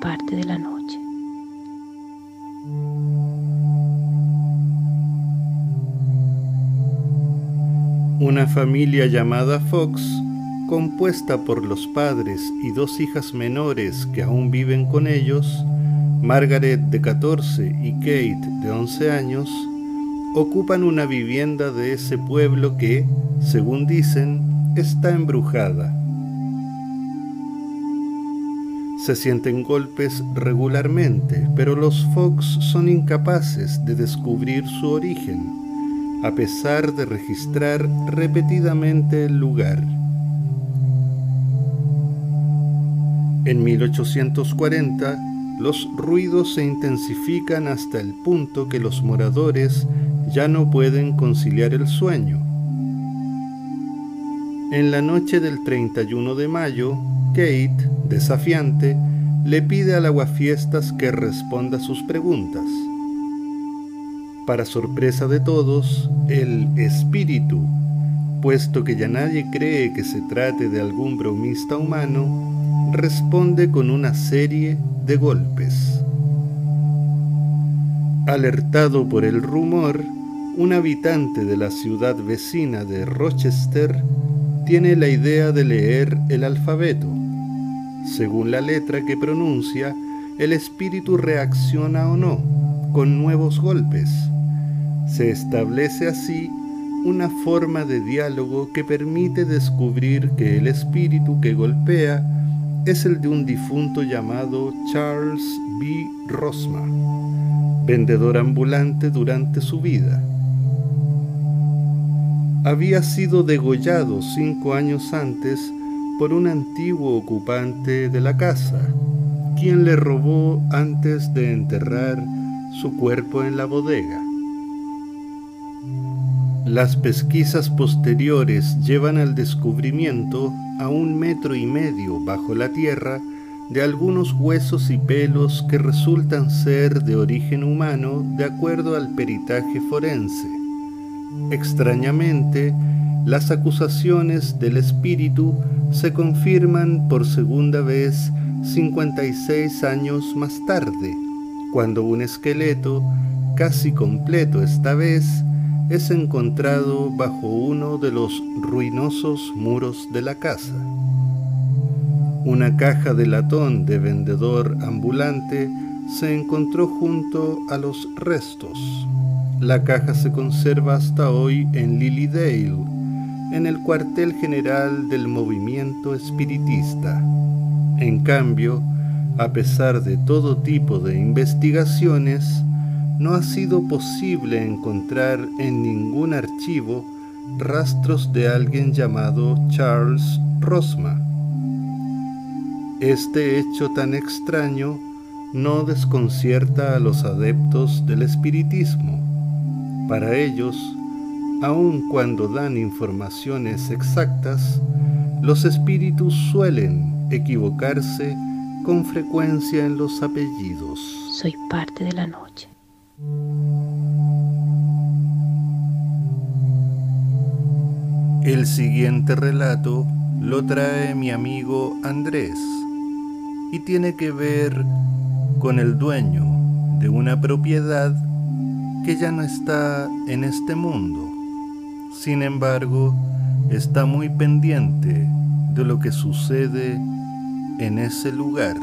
parte de la noche. Una familia llamada Fox, compuesta por los padres y dos hijas menores que aún viven con ellos, Margaret de 14 y Kate de 11 años, ocupan una vivienda de ese pueblo que, según dicen, está embrujada. Se sienten golpes regularmente, pero los Fox son incapaces de descubrir su origen, a pesar de registrar repetidamente el lugar. En 1840, los ruidos se intensifican hasta el punto que los moradores ya no pueden conciliar el sueño. En la noche del 31 de mayo, Kate, desafiante, le pide al aguafiestas que responda sus preguntas. Para sorpresa de todos, el espíritu, puesto que ya nadie cree que se trate de algún bromista humano, responde con una serie de golpes. Alertado por el rumor, un habitante de la ciudad vecina de Rochester tiene la idea de leer el alfabeto. Según la letra que pronuncia, el espíritu reacciona o no, con nuevos golpes. Se establece así una forma de diálogo que permite descubrir que el espíritu que golpea es el de un difunto llamado Charles B. Rosma, vendedor ambulante durante su vida había sido degollado cinco años antes por un antiguo ocupante de la casa, quien le robó antes de enterrar su cuerpo en la bodega. Las pesquisas posteriores llevan al descubrimiento a un metro y medio bajo la tierra de algunos huesos y pelos que resultan ser de origen humano de acuerdo al peritaje forense. Extrañamente, las acusaciones del espíritu se confirman por segunda vez 56 años más tarde, cuando un esqueleto, casi completo esta vez, es encontrado bajo uno de los ruinosos muros de la casa. Una caja de latón de vendedor ambulante se encontró junto a los restos. La caja se conserva hasta hoy en Lilydale, en el cuartel general del movimiento espiritista. En cambio, a pesar de todo tipo de investigaciones, no ha sido posible encontrar en ningún archivo rastros de alguien llamado Charles Rosma. Este hecho tan extraño no desconcierta a los adeptos del espiritismo para ellos, aun cuando dan informaciones exactas, los espíritus suelen equivocarse con frecuencia en los apellidos. Soy parte de la noche. El siguiente relato lo trae mi amigo Andrés y tiene que ver con el dueño de una propiedad que ya no está en este mundo. Sin embargo, está muy pendiente de lo que sucede en ese lugar.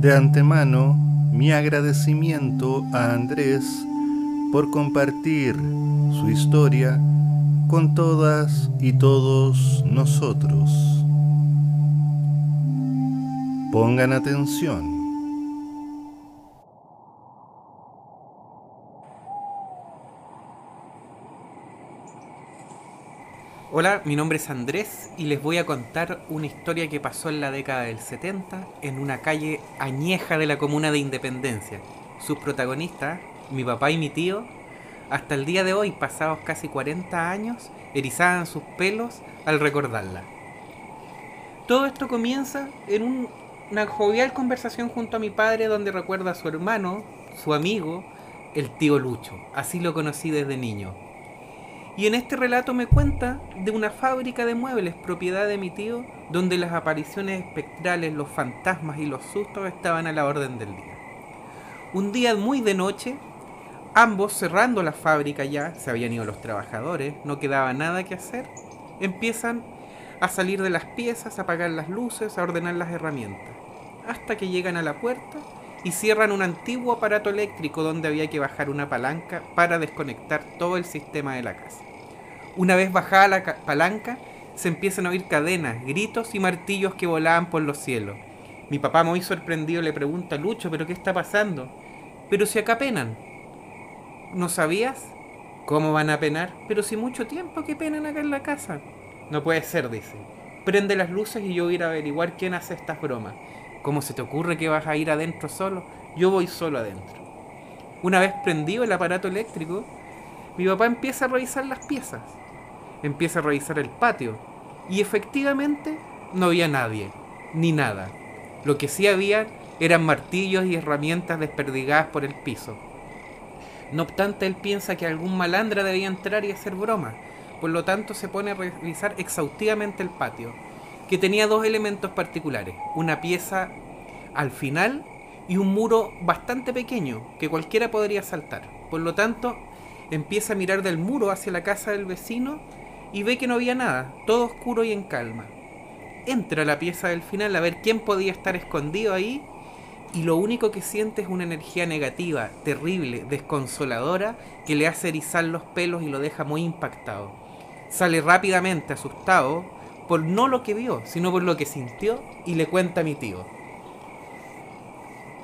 De antemano, mi agradecimiento a Andrés por compartir su historia con todas y todos nosotros. Pongan atención. Hola, mi nombre es Andrés y les voy a contar una historia que pasó en la década del 70 en una calle añeja de la comuna de Independencia. Sus protagonistas, mi papá y mi tío, hasta el día de hoy, pasados casi 40 años, erizaban sus pelos al recordarla. Todo esto comienza en una jovial conversación junto a mi padre donde recuerda a su hermano, su amigo, el tío Lucho. Así lo conocí desde niño Y en este relato me cuenta de una fábrica de muebles propiedad de mi tío, donde las apariciones espectrales, los fantasmas y los sustos estaban a la orden del día. Un día muy de noche, ambos cerrando la fábrica ya, se habían ido los trabajadores, no quedaba nada que hacer, empiezan a salir de las piezas, a apagar las luces, a ordenar las herramientas, hasta que llegan a la puerta y cierran un antiguo aparato eléctrico donde había que bajar una palanca para desconectar todo el sistema de la casa. Una vez bajada la palanca, se empiezan a oír cadenas, gritos y martillos que volaban por los cielos. Mi papá, muy sorprendido, le pregunta, Lucho, ¿pero qué está pasando? Pero si acá penan. ¿No sabías? ¿Cómo van a penar? Pero si mucho tiempo que penan acá en la casa. No puede ser, dice. Prende las luces y yo voy a ir a averiguar quién hace estas bromas. ¿Cómo se te ocurre que vas a ir adentro solo? Yo voy solo adentro. Una vez prendido el aparato eléctrico, mi papá empieza a revisar las piezas. Empieza a revisar el patio. Y efectivamente no había nadie, ni nada. Lo que sí había eran martillos y herramientas desperdigadas por el piso. No obstante, él piensa que algún malandra debía entrar y hacer broma, por lo tanto se pone a revisar exhaustivamente el patio, que tenía dos elementos particulares, una pieza al final y un muro bastante pequeño que cualquiera podría saltar. Por lo tanto, empieza a mirar del muro hacia la casa del vecino y ve que no había nada, todo oscuro y en calma. Entra a la pieza del final a ver quién podía estar escondido ahí y lo único que siente es una energía negativa, terrible, desconsoladora, que le hace erizar los pelos y lo deja muy impactado. Sale rápidamente asustado por no lo que vio, sino por lo que sintió y le cuenta a mi tío.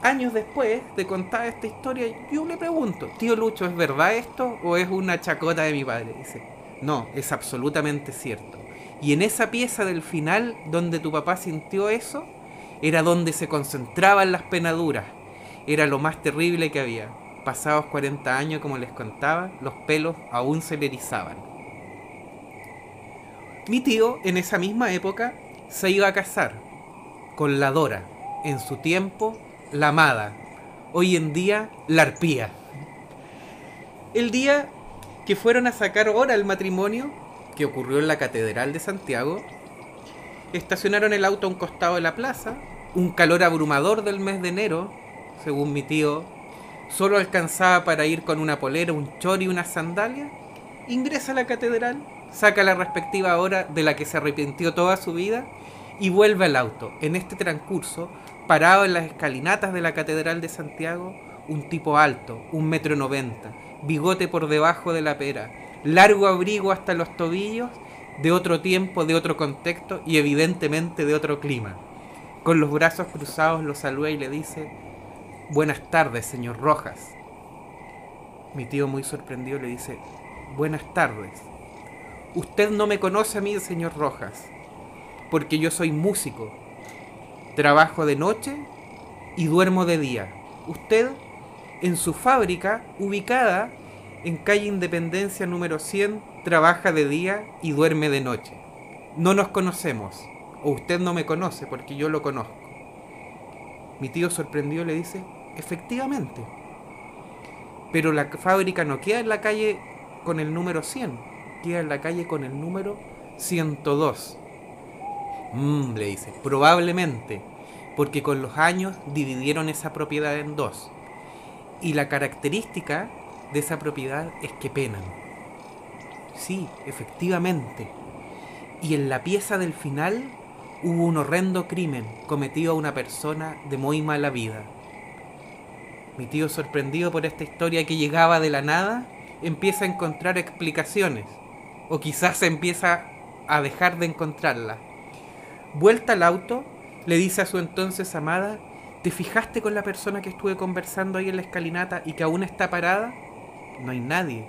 Años después de contar esta historia, yo le pregunto, tío Lucho, ¿es verdad esto o es una chacota de mi padre? Dice, no, es absolutamente cierto. Y en esa pieza del final donde tu papá sintió eso, era donde se concentraban las penaduras. Era lo más terrible que había. Pasados 40 años, como les contaba, los pelos aún se le erizaban. Mi tío, en esa misma época, se iba a casar con la Dora. En su tiempo, la amada. Hoy en día, la arpía. El día que fueron a sacar hora el matrimonio, que ocurrió en la Catedral de Santiago, Estacionaron el auto a un costado de la plaza. Un calor abrumador del mes de enero, según mi tío, solo alcanzaba para ir con una polera, un chor y una sandalia. Ingresa a la catedral, saca la respectiva hora de la que se arrepintió toda su vida y vuelve al auto. En este transcurso, parado en las escalinatas de la Catedral de Santiago, un tipo alto, un metro noventa, bigote por debajo de la pera, largo abrigo hasta los tobillos de otro tiempo, de otro contexto y evidentemente de otro clima. Con los brazos cruzados lo saluda y le dice, Buenas tardes, señor Rojas. Mi tío muy sorprendido le dice, Buenas tardes. Usted no me conoce a mí, señor Rojas, porque yo soy músico. Trabajo de noche y duermo de día. Usted, en su fábrica, ubicada en calle Independencia número 100, trabaja de día y duerme de noche. No nos conocemos, o usted no me conoce porque yo lo conozco. Mi tío sorprendido le dice, efectivamente, pero la fábrica no queda en la calle con el número 100, queda en la calle con el número 102. Mmm, le dice, probablemente, porque con los años dividieron esa propiedad en dos. Y la característica de esa propiedad es que penan. Sí, efectivamente. Y en la pieza del final hubo un horrendo crimen cometido a una persona de muy mala vida. Mi tío, sorprendido por esta historia que llegaba de la nada, empieza a encontrar explicaciones, o quizás empieza a dejar de encontrarla. Vuelta al auto, le dice a su entonces amada, ¿te fijaste con la persona que estuve conversando ahí en la escalinata y que aún está parada? No hay nadie.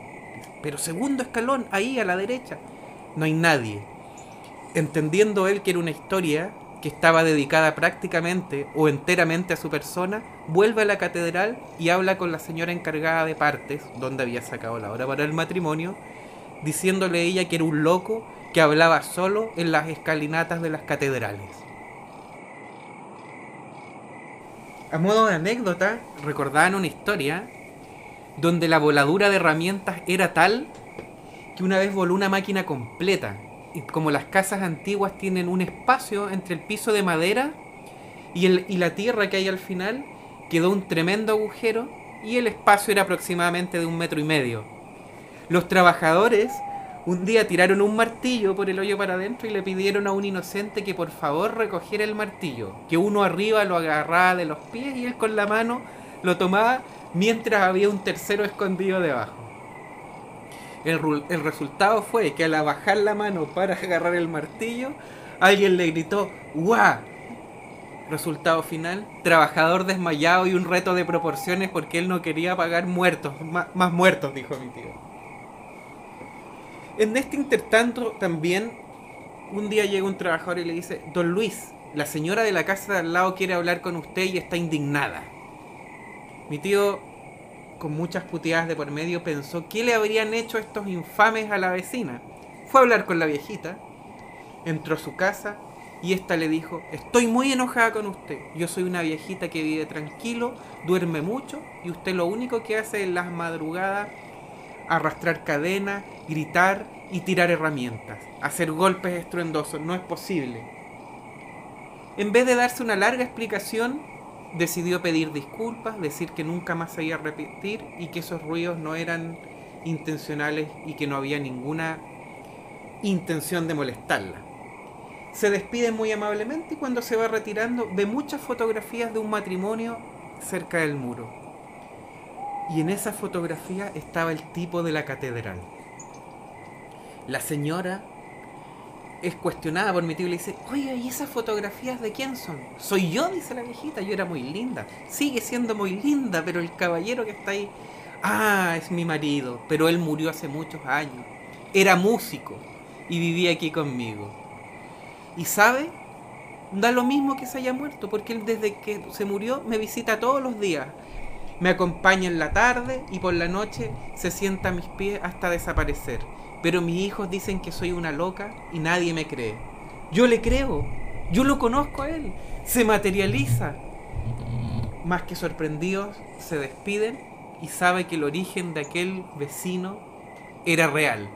Pero segundo escalón, ahí a la derecha, no hay nadie. Entendiendo él que era una historia que estaba dedicada prácticamente o enteramente a su persona, vuelve a la catedral y habla con la señora encargada de partes, donde había sacado la hora para el matrimonio, diciéndole ella que era un loco que hablaba solo en las escalinatas de las catedrales. A modo de anécdota, recordaban una historia donde la voladura de herramientas era tal que una vez voló una máquina completa. Y como las casas antiguas tienen un espacio entre el piso de madera y, el, y la tierra que hay al final, quedó un tremendo agujero y el espacio era aproximadamente de un metro y medio. Los trabajadores un día tiraron un martillo por el hoyo para adentro y le pidieron a un inocente que por favor recogiera el martillo, que uno arriba lo agarraba de los pies y él con la mano lo tomaba mientras había un tercero escondido debajo. El, resultado fue que al bajar la mano para agarrar el martillo, alguien le gritó ¡Guau! Resultado final, trabajador desmayado y un reto de proporciones porque él no quería pagar muertos, más, muertos, dijo mi tío. En este intertanto también, un día llega un trabajador y le dice, Don Luis, la señora de la casa de al lado quiere hablar con usted y está indignada. Mi tío, con muchas puteadas de por medio, pensó qué le habrían hecho estos infames a la vecina. Fue a hablar con la viejita, entró a su casa, y esta le dijo, estoy muy enojada con usted. Yo soy una viejita que vive tranquilo, duerme mucho y usted lo único que hace en las madrugadas arrastrar cadenas, gritar y tirar herramientas, hacer golpes estruendosos. No es posible. En vez de darse una larga explicación, decidió pedir disculpas, decir que nunca más se iba a repetir y que esos ruidos no eran intencionales y que no había ninguna intención de molestarla se despide muy amablemente y cuando se va retirando ve muchas fotografías de un matrimonio cerca del muro. Y en esa fotografía estaba el tipo de la catedral. La señora es cuestionada por mi tío y le dice, oye, ¿y esas fotografías de quién son? Soy yo, dice la viejita, yo era muy linda. Sigue siendo muy linda, pero el caballero que está ahí, ah, es mi marido, pero él murió hace muchos años. Era músico y vivía aquí conmigo. Y sabe, da lo mismo que se haya muerto, porque él desde que se murió me visita todos los días. Me acompaña en la tarde y por la noche se sienta a mis pies hasta desaparecer. Pero mis hijos dicen que soy una loca y nadie me cree. Yo le creo, yo lo conozco a él, se materializa. Más que sorprendidos, se despiden y sabe que el origen de aquel vecino era real.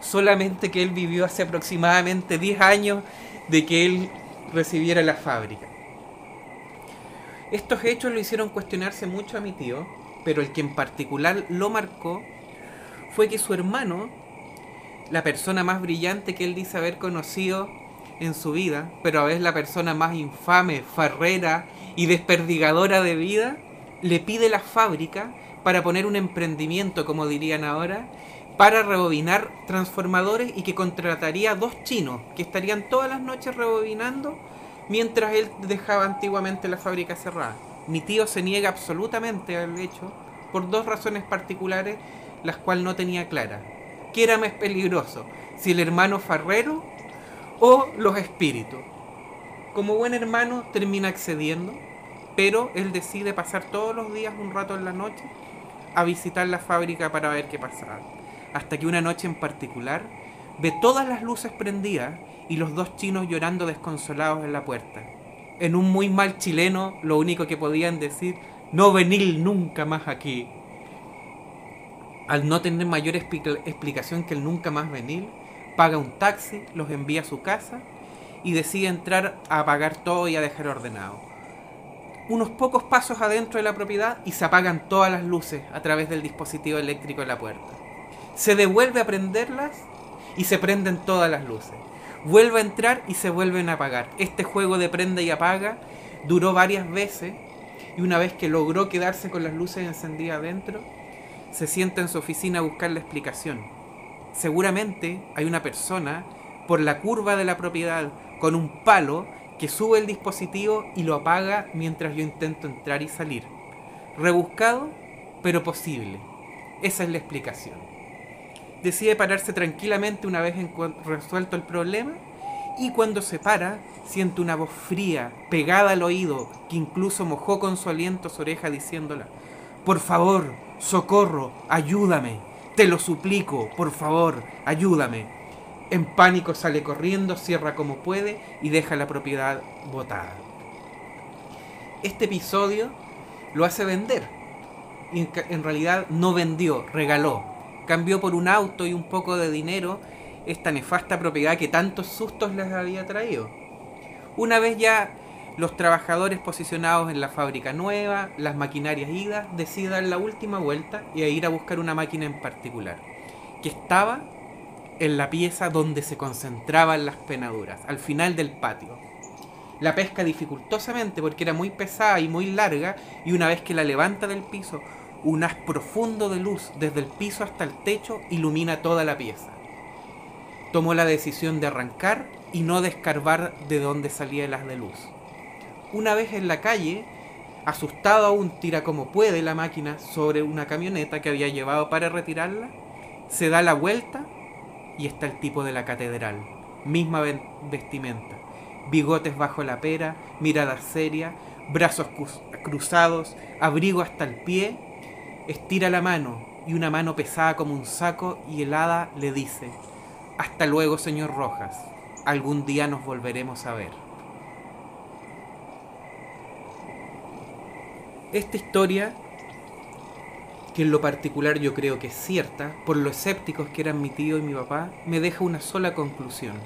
Solamente que él vivió hace aproximadamente 10 años de que él recibiera la fábrica. Estos hechos lo hicieron cuestionarse mucho a mi tío, pero el que en particular lo marcó fue que su hermano, la persona más brillante que él dice haber conocido en su vida, pero a veces la persona más infame, farrera y desperdigadora de vida, le pide la fábrica para poner un emprendimiento, como dirían ahora, para rebobinar transformadores y que contrataría dos chinos que estarían todas las noches rebobinando mientras él dejaba antiguamente la fábrica cerrada. Mi tío se niega absolutamente al hecho por dos razones particulares, las cuales no tenía clara. ¿Qué era más peligroso? ¿Si el hermano farrero o los espíritus? Como buen hermano termina accediendo, pero él decide pasar todos los días un rato en la noche a visitar la fábrica para ver qué pasaba hasta que una noche en particular ve todas las luces prendidas y los dos chinos llorando desconsolados en la puerta. En un muy mal chileno, lo único que podían decir, no venir nunca más aquí. Al no tener mayor explicación que el nunca más venir, paga un taxi, los envía a su casa y decide entrar a apagar todo y a dejar ordenado. Unos pocos pasos adentro de la propiedad y se apagan todas las luces a través del dispositivo eléctrico de la puerta se devuelve a prenderlas y se prenden todas las luces. Vuelve a entrar y se vuelven a apagar. Este juego de prende y apaga duró varias veces y una vez que logró quedarse con las luces encendidas adentro, se sienta en su oficina a buscar la explicación. Seguramente hay una persona por la curva de la propiedad con un palo que sube el dispositivo y lo apaga mientras yo intento entrar y salir. Rebuscado, pero posible. Esa es la explicación decide pararse tranquilamente una vez resuelto el problema y cuando se para siente una voz fría pegada al oído que incluso mojó con su aliento su oreja diciéndola, por favor, socorro, ayúdame, te lo suplico, por favor, ayúdame. En pánico sale corriendo, cierra como puede y deja la propiedad botada. Este episodio lo hace vender. en realidad no vendió, regaló cambió por un auto y un poco de dinero esta nefasta propiedad que tantos sustos les había traído. Una vez ya los trabajadores posicionados en la fábrica nueva, las maquinarias idas, deciden dar la última vuelta y ir a buscar una máquina en particular, que estaba en la pieza donde se concentraban las penaduras, al final del patio. La pesca dificultosamente porque era muy pesada y muy larga y una vez que la levanta del piso, un haz profundo de luz desde el piso hasta el techo ilumina toda la pieza. Tomó la decisión de arrancar y no descarbar de dónde salía el haz de luz. Una vez en la calle, asustado aún tira como puede la máquina sobre una camioneta que había llevado para retirarla, se da la vuelta y está el tipo de la catedral, misma vestimenta, bigotes bajo la pera, mirada seria, brazos cruzados, abrigo hasta el pie, estira la mano y una mano pesada como un saco y helada le dice, hasta luego señor Rojas, algún día nos volveremos a ver. Esta historia, que en lo particular yo creo que es cierta, por lo escépticos que eran mi tío y mi papá, me deja una sola conclusión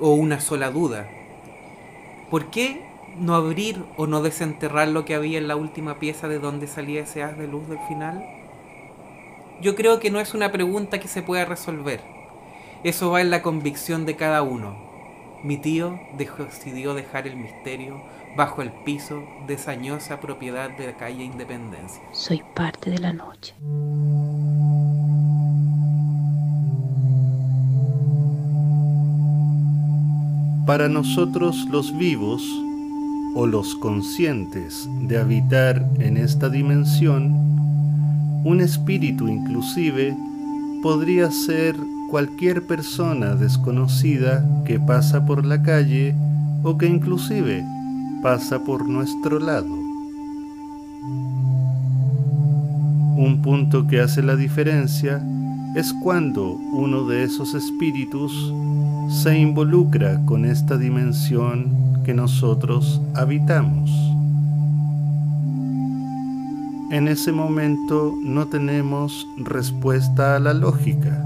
o una sola duda. ¿Por qué no abrir o no desenterrar lo que había en la última pieza de donde salía ese haz de luz del final? Yo creo que no es una pregunta que se pueda resolver. Eso va en la convicción de cada uno. Mi tío decidió dejar el misterio bajo el piso de sañosa propiedad de la calle Independencia. Soy parte de la noche. Para nosotros los vivos o los conscientes de habitar en esta dimensión, un espíritu inclusive podría ser cualquier persona desconocida que pasa por la calle o que inclusive pasa por nuestro lado. Un punto que hace la diferencia es cuando uno de esos espíritus se involucra con esta dimensión que nosotros habitamos. En ese momento no tenemos respuesta a la lógica.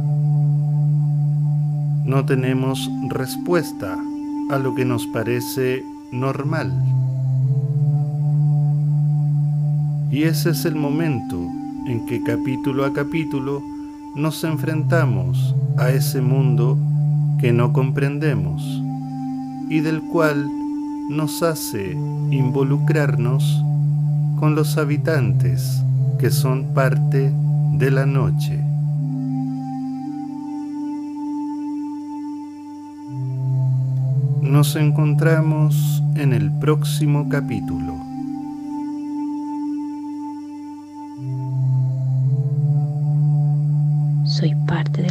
No tenemos respuesta a lo que nos parece normal. Y ese es el momento en que capítulo a capítulo nos enfrentamos a ese mundo que no comprendemos y del cual nos hace involucrarnos con los habitantes que son parte de la noche. Nos encontramos en el próximo capítulo. Soy parte de.